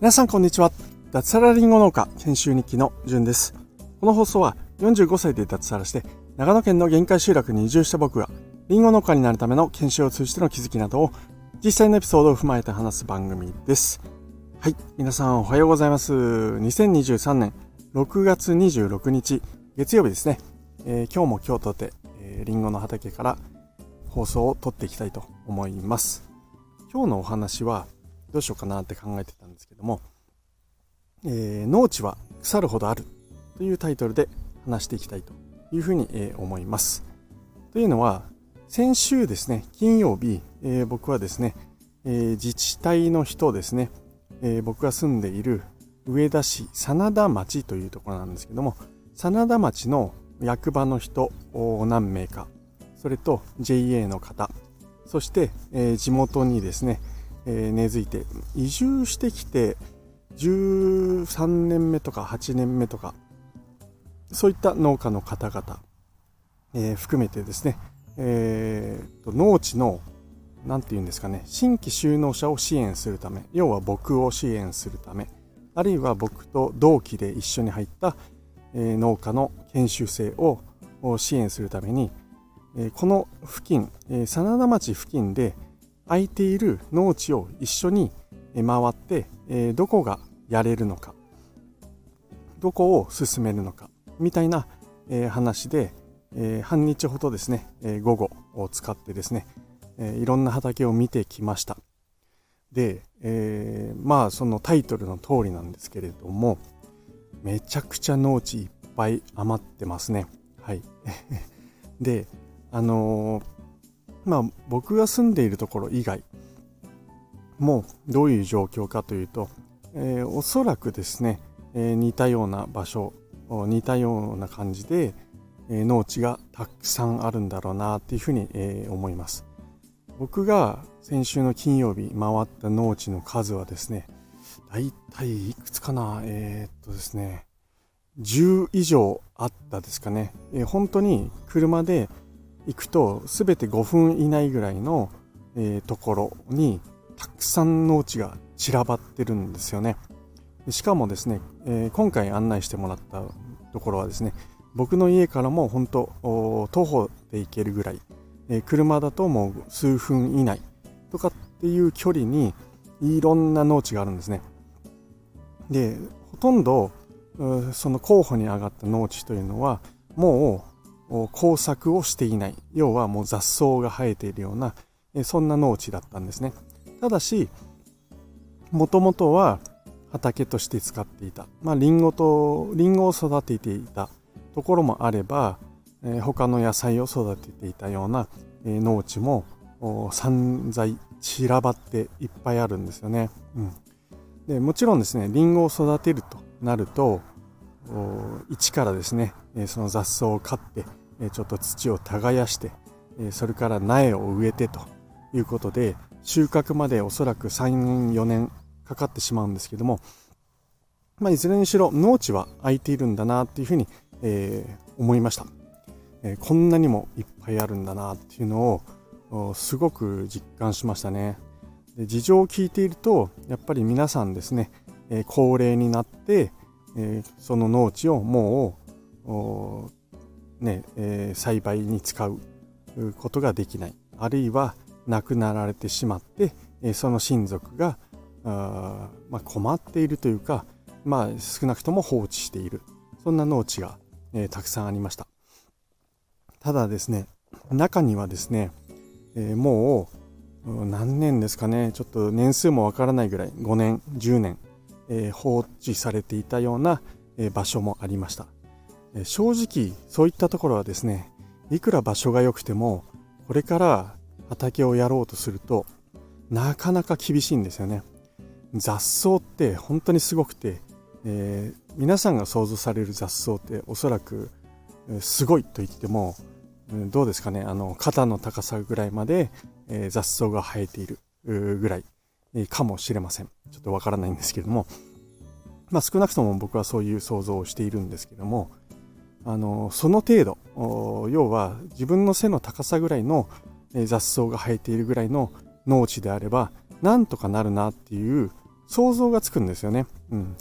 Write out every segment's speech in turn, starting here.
皆さんこんにちは。脱サラリンゴ農家研修日記のじゅんです。この放送は45歳で脱サラして長野県の限界集落に移住した僕がリンゴ農家になるための研修を通じての気づきなどを実際のエピソードを踏まえて話す番組です。はい。皆さんおはようございます。2023年6月26日月曜日ですね、えー、今日も今日とて、えー、リンゴの畑から放送を撮っていきたいと思います今日のお話はどうしようかなって考えてたんですけども、えー、農地は腐るほどあるというタイトルで話していきたいというふうに、え、思います。というのは、先週ですね、金曜日、えー、僕はですね、えー、自治体の人ですね、え僕が住んでいる上田市真田町というところなんですけども、真田町の役場の人何名か、それと JA の方、そして、え地元にですね、え根付いて移住してきて13年目とか8年目とかそういった農家の方々、えー、含めてですね、えー、と農地の何て言うんですかね新規就農者を支援するため要は僕を支援するためあるいは僕と同期で一緒に入った、えー、農家の研修生を支援するために、この付近、真田町付近で空いている農地を一緒に回って、どこがやれるのかどこを進めるのかみたいな、話で、半日ほどですね、午後を使ってですね、いろんな畑を見てきました。で、えまあそのタイトルの通りなんですけれどもめちゃくちゃ農地いっぱい余ってますね。はい。であのまあ僕が住んでいるところ以外もどういう状況かというと、えー、おそらくですね、えー、似たような場所似たような感じで、えー、農地がたくさんあるんだろうなっていうふうに、えー、思います。僕が先週の金曜日回った農地の数はですねだいたいいくつかなえー、っとですね10以上あったですかね、えー、本当に車で行くと全て5分以内ぐらいの、えー、ところにたくさん農地が散らばってるんですよね。しかもですね、えー、今回案内してもらったところはですね、僕の家からも本当徒歩で行けるぐらい、えー、車だともう数分以内とかっていう距離にいろんな農地があるんですね。で、ほとんどその候補に上がった農地というのはもう工作をしていない。要はもう雑草が生えているようなそんな農地だったんですね。ただしもともとは畑として使っていた、まあ、リンゴとリンゴを育てていた。ところもあれば、え、他の野菜を育てていたような、え、農地も散在散らばっていっぱいあるんですよね、うん、でもちろんですねリンゴを育てるとなると一からですね、え、その雑草を刈って、え、ちょっと土を耕して、え、それから苗を植えてということで収穫までおそらく34年かかってしまうんですけども、まあ、いずれにしろ農地は空いているんだなっていうふうに、えー、思いました、えー、こんなにもいっぱいあるんだなっていうのをすごく実感しましたね。で事情を聞いているとやっぱり皆さんですね、えー、高齢になって、えその農地をもうね、え栽培に使うことができない。あるいは亡くなられてしまって、えその親族があ、まあ、困っているというか、まあ、少なくとも放置している。そんな農地が、え、たくさんありました。ただですね中にはですね、え、もう何年ですかね。ちょっと年数もわからないぐらい。5年10年、え、放置されていたような、え場所もありました、え正直そういったところはですねいくら場所が良くてもこれから畑をやろうとするとなかなか厳しいんですよね。雑草って本当にすごくて、えー、皆さんが想像される雑草っておそらくすごいと言ってもどうですかねあの肩の高さぐらいまで、え、雑草が生えているぐらい。かもしれませんちょっとわからないんですけれどもまあ少なくとも僕はそういう想像をしているんですけどもあのその程度要は自分の背の高さぐらいの雑草が生えているぐらいの農地であればなんとかなるなっていう想像がつくんですよね。うん。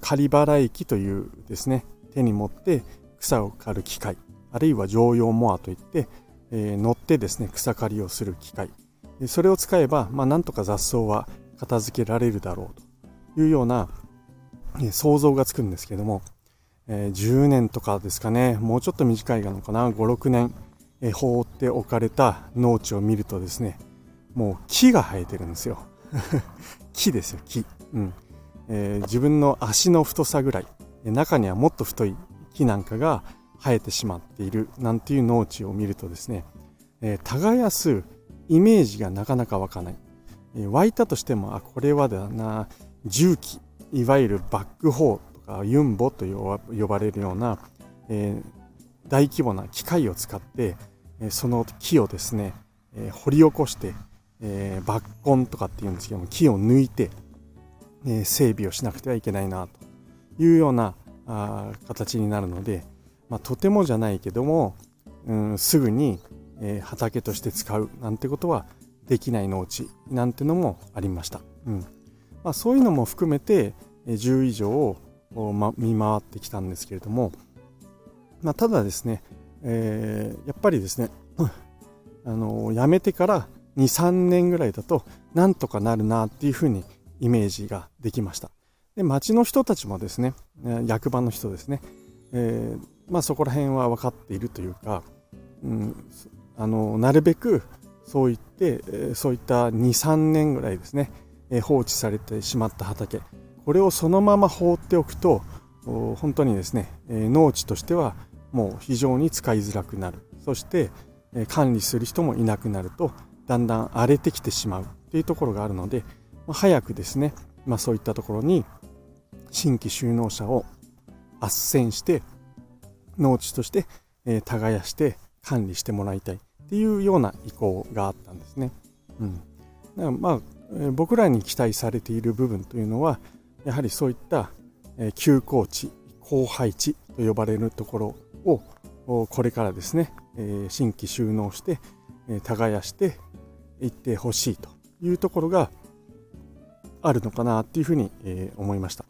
刈払液というですね、手に持って草を刈る機械、あるいは常用モアといって、えー、乗ってですね、草刈りをする機械。それを使えば、まあ、なんとか雑草は片付けられるだろうというような、想像がつくんですけども、えー、10年とかですかね、もうちょっと短いのかな、5、6年、えー、放っておかれた農地を見るとですね、もう木が生えてるんですよ。木ですよ、木。うん。えー、自分の足の太さぐらい、中にはもっと太い木なんかが生えてしまっているなんていう農地を見るとですね、えー、耕すイメージがなかなか湧かない。え、湧いたとしても、あ、これはだな、重機、いわゆるバックホーとかユンボと呼ばれるような、えー、大規模な機械を使って、えその木をですね、え掘り起こして、え抜根とかっていうんですけども、木を抜いて、え整備をしなくてはいけないなというようなあ形になるので、まあ、とてもじゃないけども、うん、すぐに、え、畑として使うなんてことはできない農地なんてのもありました。うんまあ、そういうのも含めて、え10以上を、ま、見回ってきたんですけれども、まあ、ただですね、えー、やっぱりですね、あの辞めてから2、3年ぐらいだとなんとかなるなっていうふうにイメージができました。で町の人たちもですね、役場の人ですね、えー、まあ、そこら辺は分かっているというか、うん、あのなるべくそう言って、そういった23年ぐらいですね、放置されてしまった畑これをそのまま放っておくと本当にですね、農地としてはもう非常に使いづらくなる。そして、管理する人もいなくなるとだんだん荒れてきてしまうというところがあるので、早くですね、まあ、そういったところに新規就農者を斡旋して農地として、耕して管理してもらいたい。っていうような意向があったんですね。うん、だからまあ、え、僕らに期待されている部分というのはやはりそういった、え、休耕地荒廃地と呼ばれるところをこれからですね、え、新規収納して、え、耕していってほしいというところがあるのかなっていうふうに、え、思いました。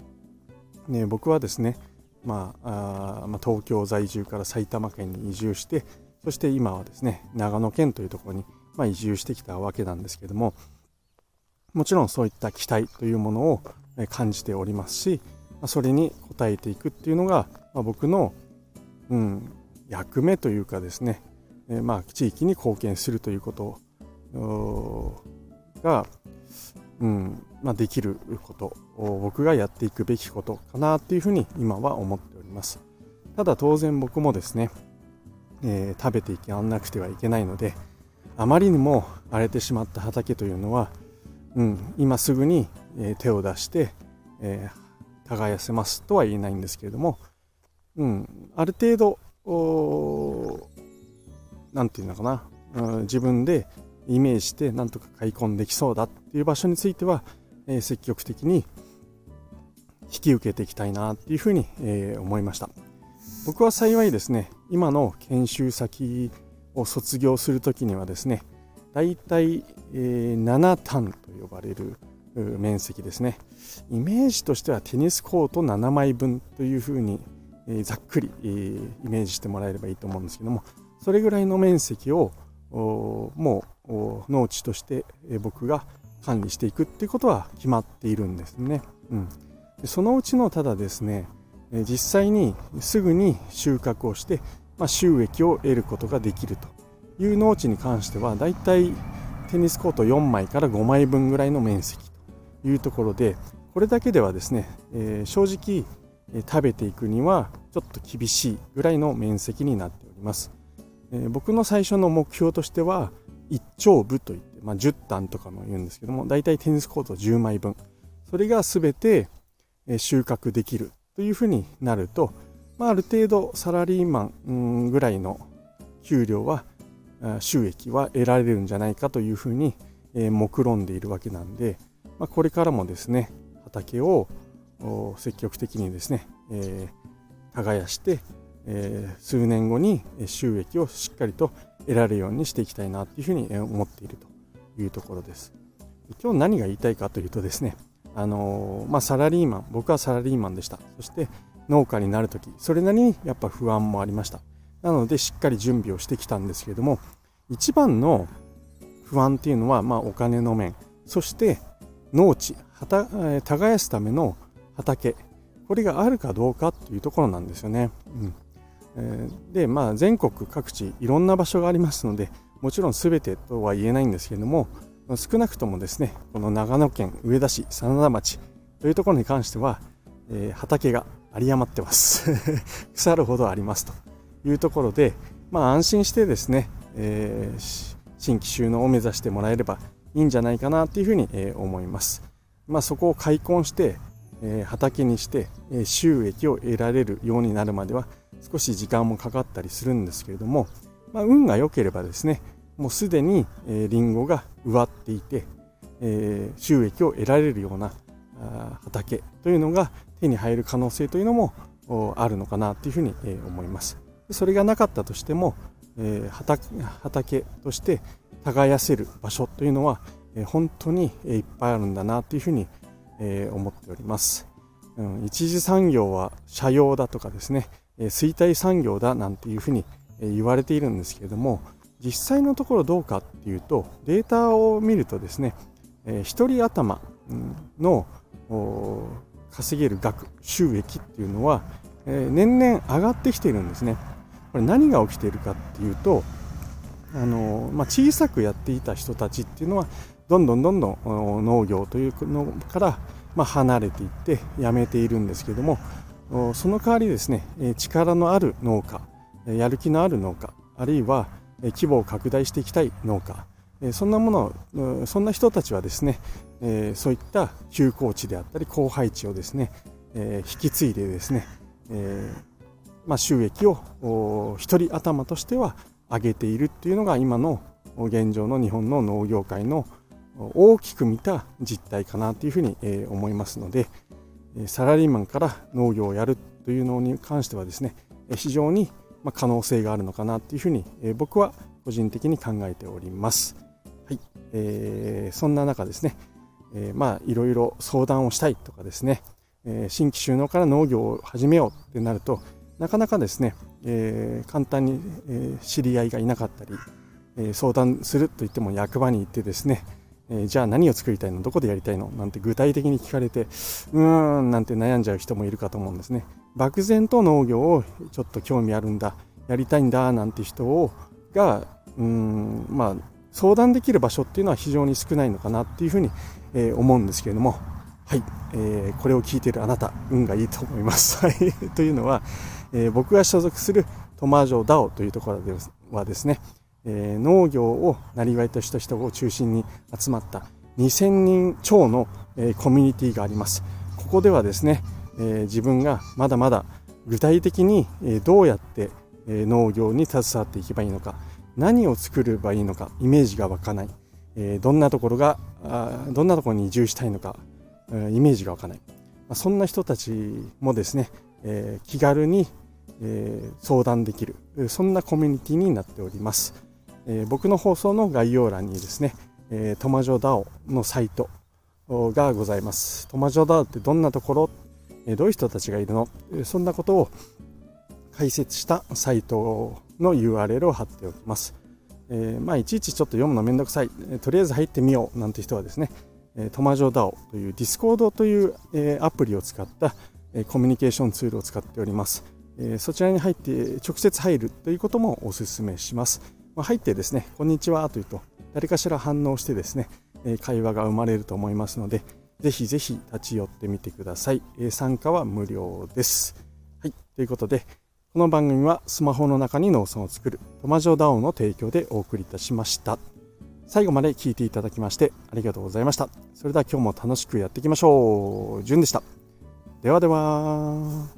ね、僕はですね、まあ、あまあ、東京在住から埼玉県に移住してそして今はですね長野県というところに、まあ、移住してきたわけなんですけどももちろんそういった期待というものを感じておりますしそれに応えていくっていうのが、まあ、僕の、うん、役目というかですね、えまあ、地域に貢献するということが、うんまあ、できること僕がやっていくべきことかなっていうふうに今は思っております。ただ当然僕もですね、えー、食べていかなくてはいけないのであまりにも荒れてしまった畑というのは、うん、今すぐに、え手を出して、えー、耕せますとは言えないんですけれども、うん、ある程度何て言うのかな、うん、自分でイメージしてなんとか買い込んできそうだっていう場所については、えー、積極的に引き受けていきたいなっていうふうに、えー、思いました。僕は幸いですね今の研修先を卒業するときにはですねだいたい、えー、7単と呼ばれる面積ですねイメージとしてはテニスコート7枚分というふうに、え、ざっくり、イメージしてもらえればいいと思うんですけどもそれぐらいの面積をもう農地として僕が管理していくっていうことは決まっているんですね。うん、そのうちのただですね実際にすぐに収穫をして、まあ、収益を得ることができるという農地に関してはだいたいテニスコート4枚から5枚分ぐらいの面積というところでこれだけではですね、えー、正直食べていくにはちょっと厳しいぐらいの面積になっております。えー、僕の最初の目標としては1丁部といって、まあ、10単とかも言うんですけどもだいたいテニスコート10枚分それが全て収穫できるというふうになると、まあ、ある程度サラリーマンぐらいの給料は収益は得られるんじゃないかというふうに目論んでいるわけなんで、まあ、これからもですね畑を積極的にですね、えー、耕して、えー、数年後に収益をしっかりと得られるようにしていきたいなというふうに思っているというところです。今日何が言いたいかというとですね、あのまあ、サラリーマン、僕はサラリーマンでした。そして農家になるとき、それなりにやっぱ不安もありました。なのでしっかり準備をしてきたんですけれども、一番の不安っていうのは、まあ、お金の面、そして農地、耕すための畑、これがあるかどうかっていうところなんですよね。うん、で、まあ、全国各地いろんな場所がありますので、もちろん全てとは言えないんですけれども、少なくともですね、この長野県上田市真田町というところに関しては、えー、畑が有り余ってます 腐るほどありますというところで、まあ安心してですね、えー、新規収納を目指してもらえればいいんじゃないかなというふうに、えー、思います。まあそこを開墾して、えー、畑にして、えー、収益を得られるようになるまでは少し時間もかかったりするんですけれども、まあ、運が良ければですね、もうすでに、えー、リンゴが植わっていて、えー、収益を得られるような畑というのが手に入る可能性というのもあるのかなというふうに思います。それがなかったとしても、え畑として耕せる場所というのは本当にいっぱいあるんだなというふうに思っております。うん、一次産業は社用だとかですね衰退産業だなんていうふうに言われているんですけれども実際のところどうかっていうとデータを見るとですね1人頭の稼げる額収益っていうのは、えー、年々上がってきているんですね。これ何が起きているかっていうとあの、まあ、小さくやっていた人たちっていうのはどんどんどんどん農業というのから、まあ、離れていってやめているんですけどもその代わりですね力のある農家やる気のある農家あるいは規模を拡大していきたい農家。そんなものそんな人たちはですね、そういった休耕地であったり荒廃地をですね、引き継いでですね、ま、収益を一人頭としては上げているっていうのが今の現状の日本の農業界の大きく見た実態かなというふうに思いますのでサラリーマンから農業をやるというのに関してはですね非常にま可能性があるのかなというふうに僕は個人的に考えております。はい、えー、そんな中ですね、えー、まあいろいろ相談をしたいとかですね、えー、新規収納から農業を始めようってなるとなかなかですね、え、簡単に、え知り合いがいなかったり、え相談すると言っても役場に行ってですね、えじゃあ何を作りたいの？どこでやりたいの？なんて具体的に聞かれてうーんなんて悩んじゃう人もいるかと思うんですね。漠然と農業をちょっと興味あるんだやりたいんだなんて人をがうんまあ相談できる場所っていうのは非常に少ないのかなっていうふうにえー、思うんですけれども、はい、えー、これを聞いているあなた、運がいいと思います。はい、というのは、えー、僕が所属するトマージョダオというところではですね、えー、農業をなりわいとした人を中心に集まった2000人超の、えー、コミュニティがあります。ここではですね、えー、自分がまだまだ具体的に、どうやって、農業に携わっていけばいいのか、何を作ればいいのか、イメージが湧かない。えどんなところがどんなところに移住したいのかイメージが湧かないそんな人たちもですね、え気軽に、え相談できるそんなコミュニティになっております、え僕の放送の概要欄にですね、えトマジョダオのサイトがございますトマジョダオってどんなところどういう人たちがいるの？そんなことを解説したサイトの URL を貼っておきます。えー、まあ、いちいちちょっと読むのめんどくさい、えとりあえず入ってみようなんて人はですね、えトマジョダオという Discord という、えアプリを使った、えコミュニケーションツールを使っております。えそちらに入って直接入るということもお勧めします。まあ、入ってですね、こんにちはというと、誰かしら反応してですね、え会話が生まれると思いますので、ぜひぜひ立ち寄ってみてください。え参加は無料です。はい、ということで、この番組はスマホの中に農村を作るトマジョダオの提供でお送りいたしました。最後まで聴いていただきましてありがとうございました。それでは今日も楽しくやっていきましょう。じゅんでした。ではでは。